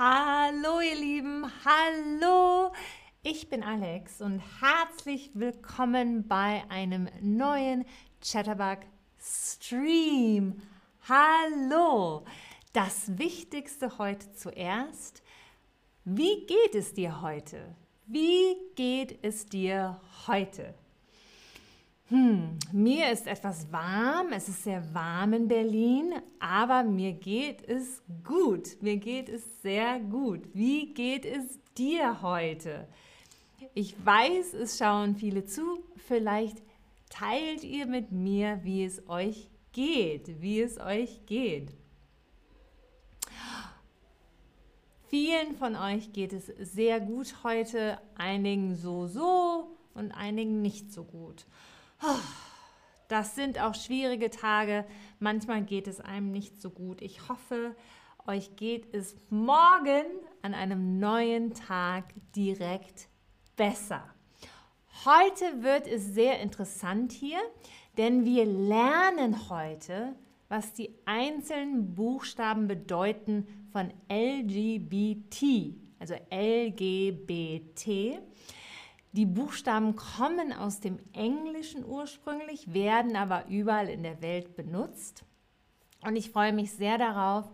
Hallo ihr Lieben, hallo. Ich bin Alex und herzlich willkommen bei einem neuen Chatterbug Stream. Hallo. Das Wichtigste heute zuerst. Wie geht es dir heute? Wie geht es dir heute? Hm, mir ist etwas warm, es ist sehr warm in Berlin, aber mir geht es gut. Mir geht es sehr gut. Wie geht es dir heute? Ich weiß, es schauen viele zu. Vielleicht teilt ihr mit mir, wie es euch geht, wie es euch geht. Vielen von euch geht es sehr gut heute, einigen so so und einigen nicht so gut. Das sind auch schwierige Tage. Manchmal geht es einem nicht so gut. Ich hoffe, euch geht es morgen an einem neuen Tag direkt besser. Heute wird es sehr interessant hier, denn wir lernen heute, was die einzelnen Buchstaben bedeuten von LGBT, also LGBT. Die Buchstaben kommen aus dem Englischen ursprünglich, werden aber überall in der Welt benutzt. Und ich freue mich sehr darauf,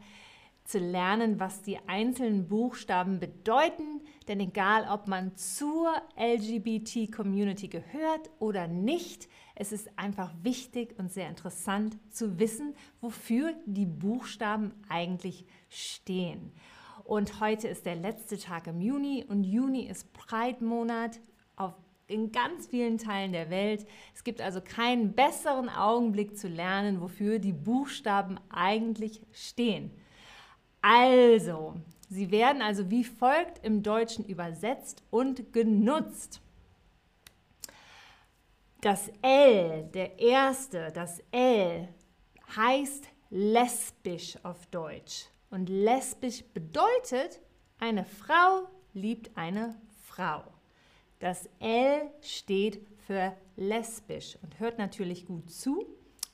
zu lernen, was die einzelnen Buchstaben bedeuten. Denn egal, ob man zur LGBT-Community gehört oder nicht, es ist einfach wichtig und sehr interessant zu wissen, wofür die Buchstaben eigentlich stehen. Und heute ist der letzte Tag im Juni und Juni ist Pride-Monat auf in ganz vielen Teilen der Welt. Es gibt also keinen besseren Augenblick zu lernen, wofür die Buchstaben eigentlich stehen. Also, sie werden also wie folgt im Deutschen übersetzt und genutzt. Das L, der erste, das L heißt lesbisch auf Deutsch. Und lesbisch bedeutet, eine Frau liebt eine Frau. Das L steht für lesbisch und hört natürlich gut zu.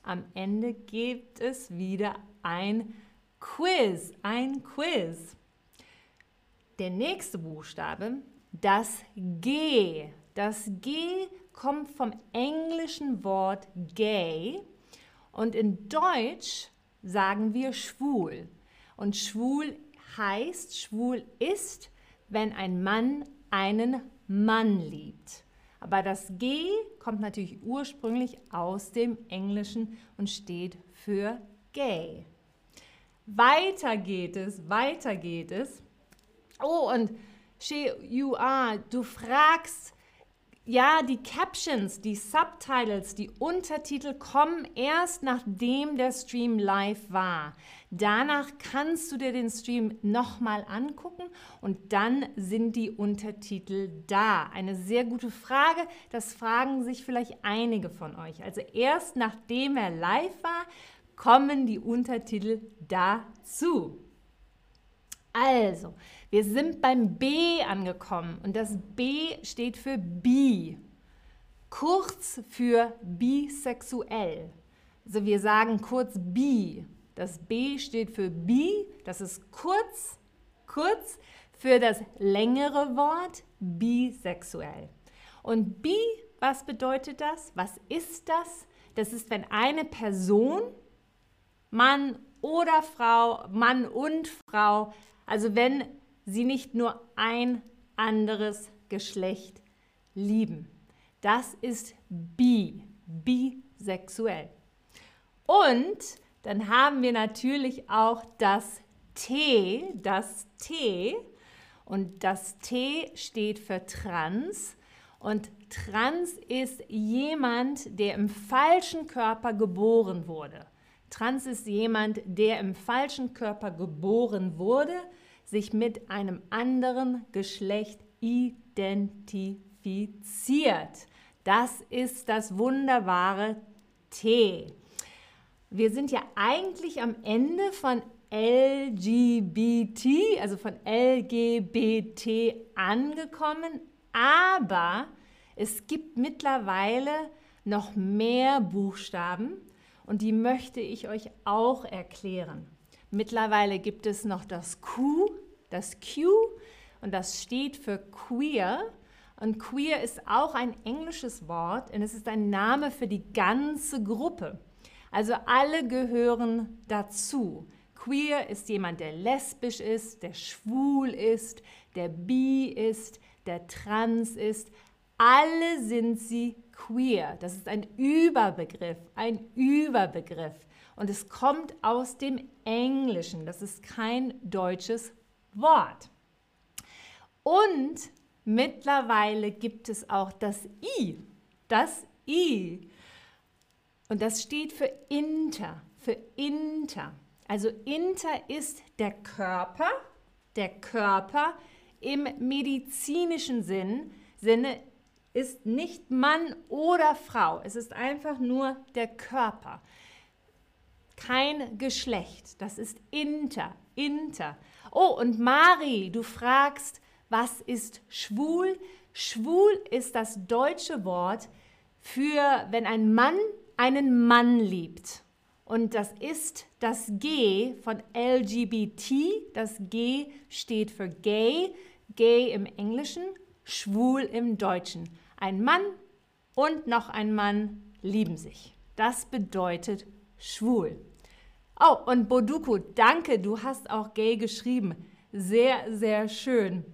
Am Ende gibt es wieder ein Quiz, ein Quiz. Der nächste Buchstabe, das G. Das G kommt vom englischen Wort gay und in Deutsch sagen wir schwul. Und schwul heißt, schwul ist, wenn ein Mann einen Mann liebt. Aber das G kommt natürlich ursprünglich aus dem Englischen und steht für gay. Weiter geht es, weiter geht es. Oh, und She You Are, du fragst, ja, die Captions, die Subtitles, die Untertitel kommen erst nachdem der Stream live war. Danach kannst du dir den Stream nochmal angucken und dann sind die Untertitel da. Eine sehr gute Frage. Das fragen sich vielleicht einige von euch. Also erst nachdem er live war, kommen die Untertitel dazu. Also, wir sind beim B angekommen und das B steht für bi, kurz für bisexuell. Also wir sagen kurz bi. Das B steht für bi, das ist kurz, kurz für das längere Wort bisexuell. Und bi, was bedeutet das? Was ist das? Das ist, wenn eine Person Mann oder Frau, Mann und Frau, also wenn sie nicht nur ein anderes Geschlecht lieben. Das ist bi, bisexuell. Und dann haben wir natürlich auch das T, das T. Und das T steht für trans. Und trans ist jemand, der im falschen Körper geboren wurde. Trans ist jemand, der im falschen Körper geboren wurde, sich mit einem anderen Geschlecht identifiziert. Das ist das wunderbare T. Wir sind ja eigentlich am Ende von LGBT, also von LGBT angekommen, aber es gibt mittlerweile noch mehr Buchstaben und die möchte ich euch auch erklären. Mittlerweile gibt es noch das Q, das Q und das steht für queer. Und queer ist auch ein englisches Wort und es ist ein Name für die ganze Gruppe. Also alle gehören dazu. Queer ist jemand, der lesbisch ist, der schwul ist, der bi ist, der trans ist. Alle sind sie queer. Das ist ein Überbegriff, ein Überbegriff. Und es kommt aus dem Englischen. Das ist kein deutsches Wort. Und mittlerweile gibt es auch das I. Das I. Und das steht für Inter, für Inter. Also Inter ist der Körper, der Körper im medizinischen Sinn, Sinne ist nicht Mann oder Frau. Es ist einfach nur der Körper. Kein Geschlecht. Das ist Inter, Inter. Oh, und Mari, du fragst, was ist schwul? Schwul ist das deutsche Wort für, wenn ein Mann einen Mann liebt. Und das ist das G von LGBT. Das G steht für gay, gay im Englischen, schwul im Deutschen. Ein Mann und noch ein Mann lieben sich. Das bedeutet schwul. Oh, und Boduku, danke, du hast auch gay geschrieben. Sehr, sehr schön.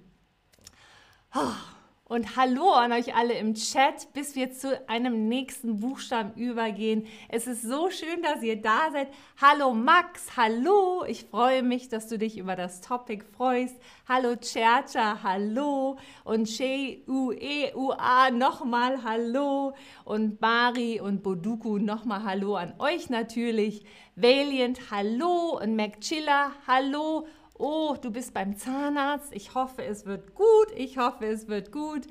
Oh. Und hallo an euch alle im Chat, bis wir zu einem nächsten Buchstaben übergehen. Es ist so schön, dass ihr da seid. Hallo Max, hallo. Ich freue mich, dass du dich über das Topic freust. Hallo Chercha, hallo. Und She, U, E, U, A, nochmal hallo. Und Mari und Boduku, nochmal hallo an euch natürlich. Valiant, hallo. Und McChilla, hallo oh, du bist beim Zahnarzt, ich hoffe, es wird gut, ich hoffe, es wird gut.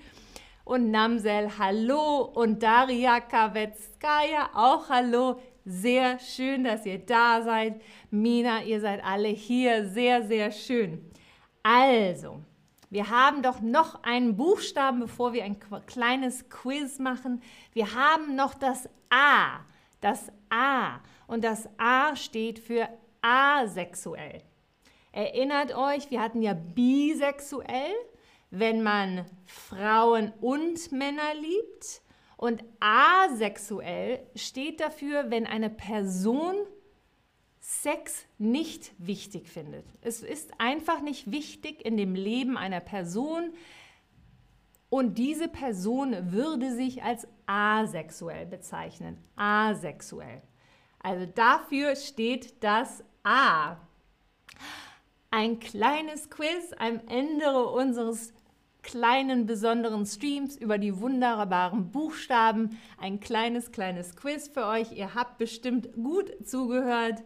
Und Namsel, hallo. Und Daria Kavetskaya, auch hallo. Sehr schön, dass ihr da seid. Mina, ihr seid alle hier. Sehr, sehr schön. Also, wir haben doch noch einen Buchstaben, bevor wir ein kleines Quiz machen. Wir haben noch das A. Das A. Und das A steht für asexuell. Erinnert euch, wir hatten ja bisexuell, wenn man Frauen und Männer liebt. Und asexuell steht dafür, wenn eine Person Sex nicht wichtig findet. Es ist einfach nicht wichtig in dem Leben einer Person und diese Person würde sich als asexuell bezeichnen. Asexuell. Also dafür steht das A ein kleines Quiz am Ende unseres kleinen besonderen Streams über die wunderbaren Buchstaben. Ein kleines, kleines Quiz für euch. Ihr habt bestimmt gut zugehört.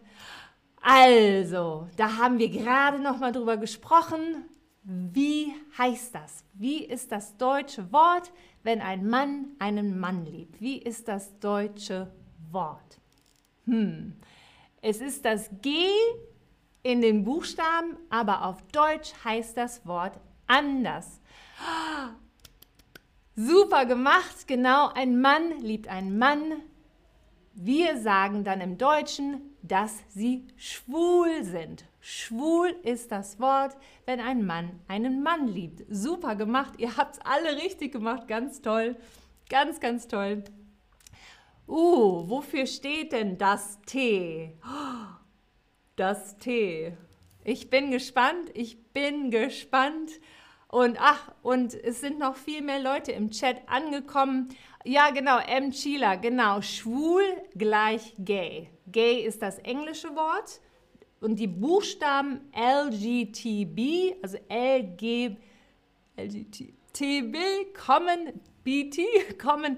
Also, da haben wir gerade noch mal drüber gesprochen. Wie heißt das? Wie ist das deutsche Wort, wenn ein Mann einen Mann liebt? Wie ist das deutsche Wort? Hm. Es ist das G in den Buchstaben, aber auf Deutsch heißt das Wort anders. Super gemacht, genau, ein Mann liebt einen Mann. Wir sagen dann im Deutschen, dass sie schwul sind. Schwul ist das Wort, wenn ein Mann einen Mann liebt. Super gemacht, ihr habt es alle richtig gemacht, ganz toll, ganz, ganz toll. Uh, wofür steht denn das T? Oh, das T. Ich bin gespannt, ich bin gespannt. Und ach, und es sind noch viel mehr Leute im Chat angekommen. Ja, genau, M. Chila, genau. Schwul gleich gay. Gay ist das englische Wort. Und die Buchstaben LGTB, also LG, LGTB, kommen, BT, kommen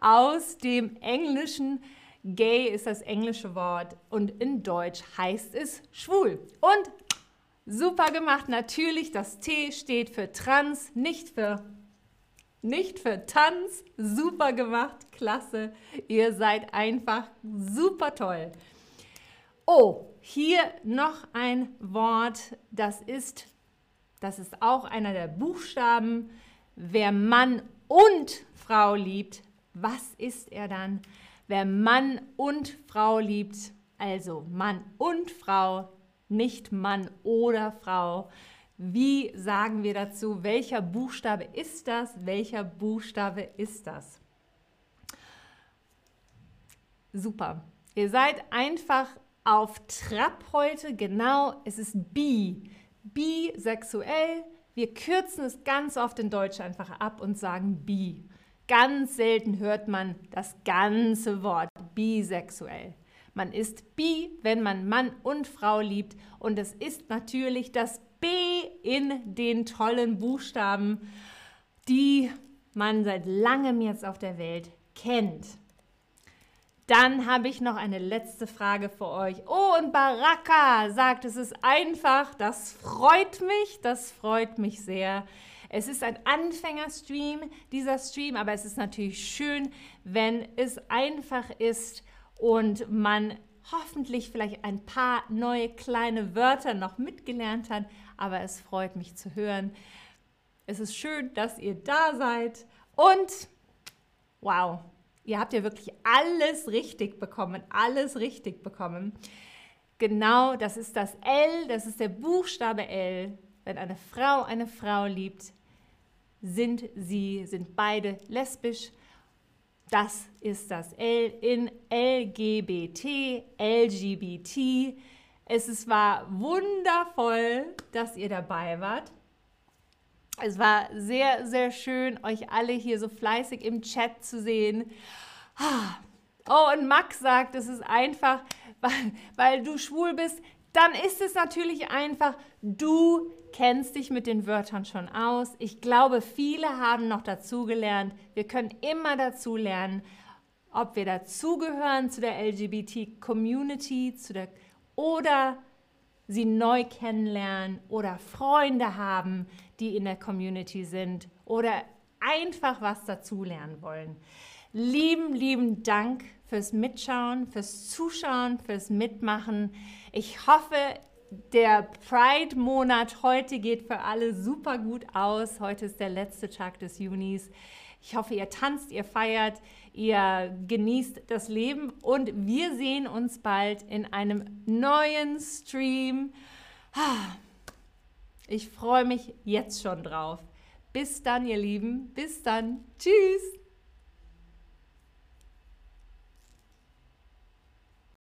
aus dem englischen Gay ist das englische Wort und in Deutsch heißt es schwul. Und super gemacht, natürlich, das T steht für trans, nicht für nicht für Tanz. Super gemacht, klasse. Ihr seid einfach super toll. Oh, hier noch ein Wort, das ist das ist auch einer der Buchstaben. Wer Mann und Frau liebt, was ist er dann? Wer Mann und Frau liebt, also Mann und Frau, nicht Mann oder Frau, Wie sagen wir dazu? Welcher Buchstabe ist das? Welcher Buchstabe ist das? Super. Ihr seid einfach auf Trab heute. Genau, es ist bi. Bisexuell. Wir kürzen es ganz oft in Deutsch einfach ab und sagen bi. Ganz selten hört man das ganze Wort bisexuell. Man ist bi, wenn man Mann und Frau liebt und es ist natürlich das B in den tollen Buchstaben, die man seit langem jetzt auf der Welt kennt. Dann habe ich noch eine letzte Frage für euch. Oh, und Baraka sagt, es ist einfach. Das freut mich, das freut mich sehr. Es ist ein Anfängerstream, dieser Stream, aber es ist natürlich schön, wenn es einfach ist und man hoffentlich vielleicht ein paar neue kleine Wörter noch mitgelernt hat, aber es freut mich zu hören. Es ist schön, dass ihr da seid und wow, Ihr habt ja wirklich alles richtig bekommen, alles richtig bekommen. Genau, das ist das L, das ist der Buchstabe L. Wenn eine Frau eine Frau liebt, sind sie, sind beide lesbisch. Das ist das L in LGBT, LGBT. Es war wundervoll, dass ihr dabei wart. Es war sehr, sehr schön, euch alle hier so fleißig im Chat zu sehen. Oh, und Max sagt, es ist einfach, weil, weil du schwul bist, dann ist es natürlich einfach, du kennst dich mit den Wörtern schon aus. Ich glaube, viele haben noch dazugelernt. Wir können immer dazu lernen, ob wir dazugehören zu der LGBT-Community oder sie neu kennenlernen oder Freunde haben, die in der Community sind oder einfach was dazulernen wollen. Lieben, lieben Dank fürs Mitschauen, fürs Zuschauen, fürs Mitmachen. Ich hoffe, der Pride-Monat heute geht für alle super gut aus. Heute ist der letzte Tag des Junis. Ich hoffe, ihr tanzt, ihr feiert, ihr genießt das Leben und wir sehen uns bald in einem neuen Stream. Ich freue mich jetzt schon drauf. Bis dann, ihr Lieben. Bis dann. Tschüss.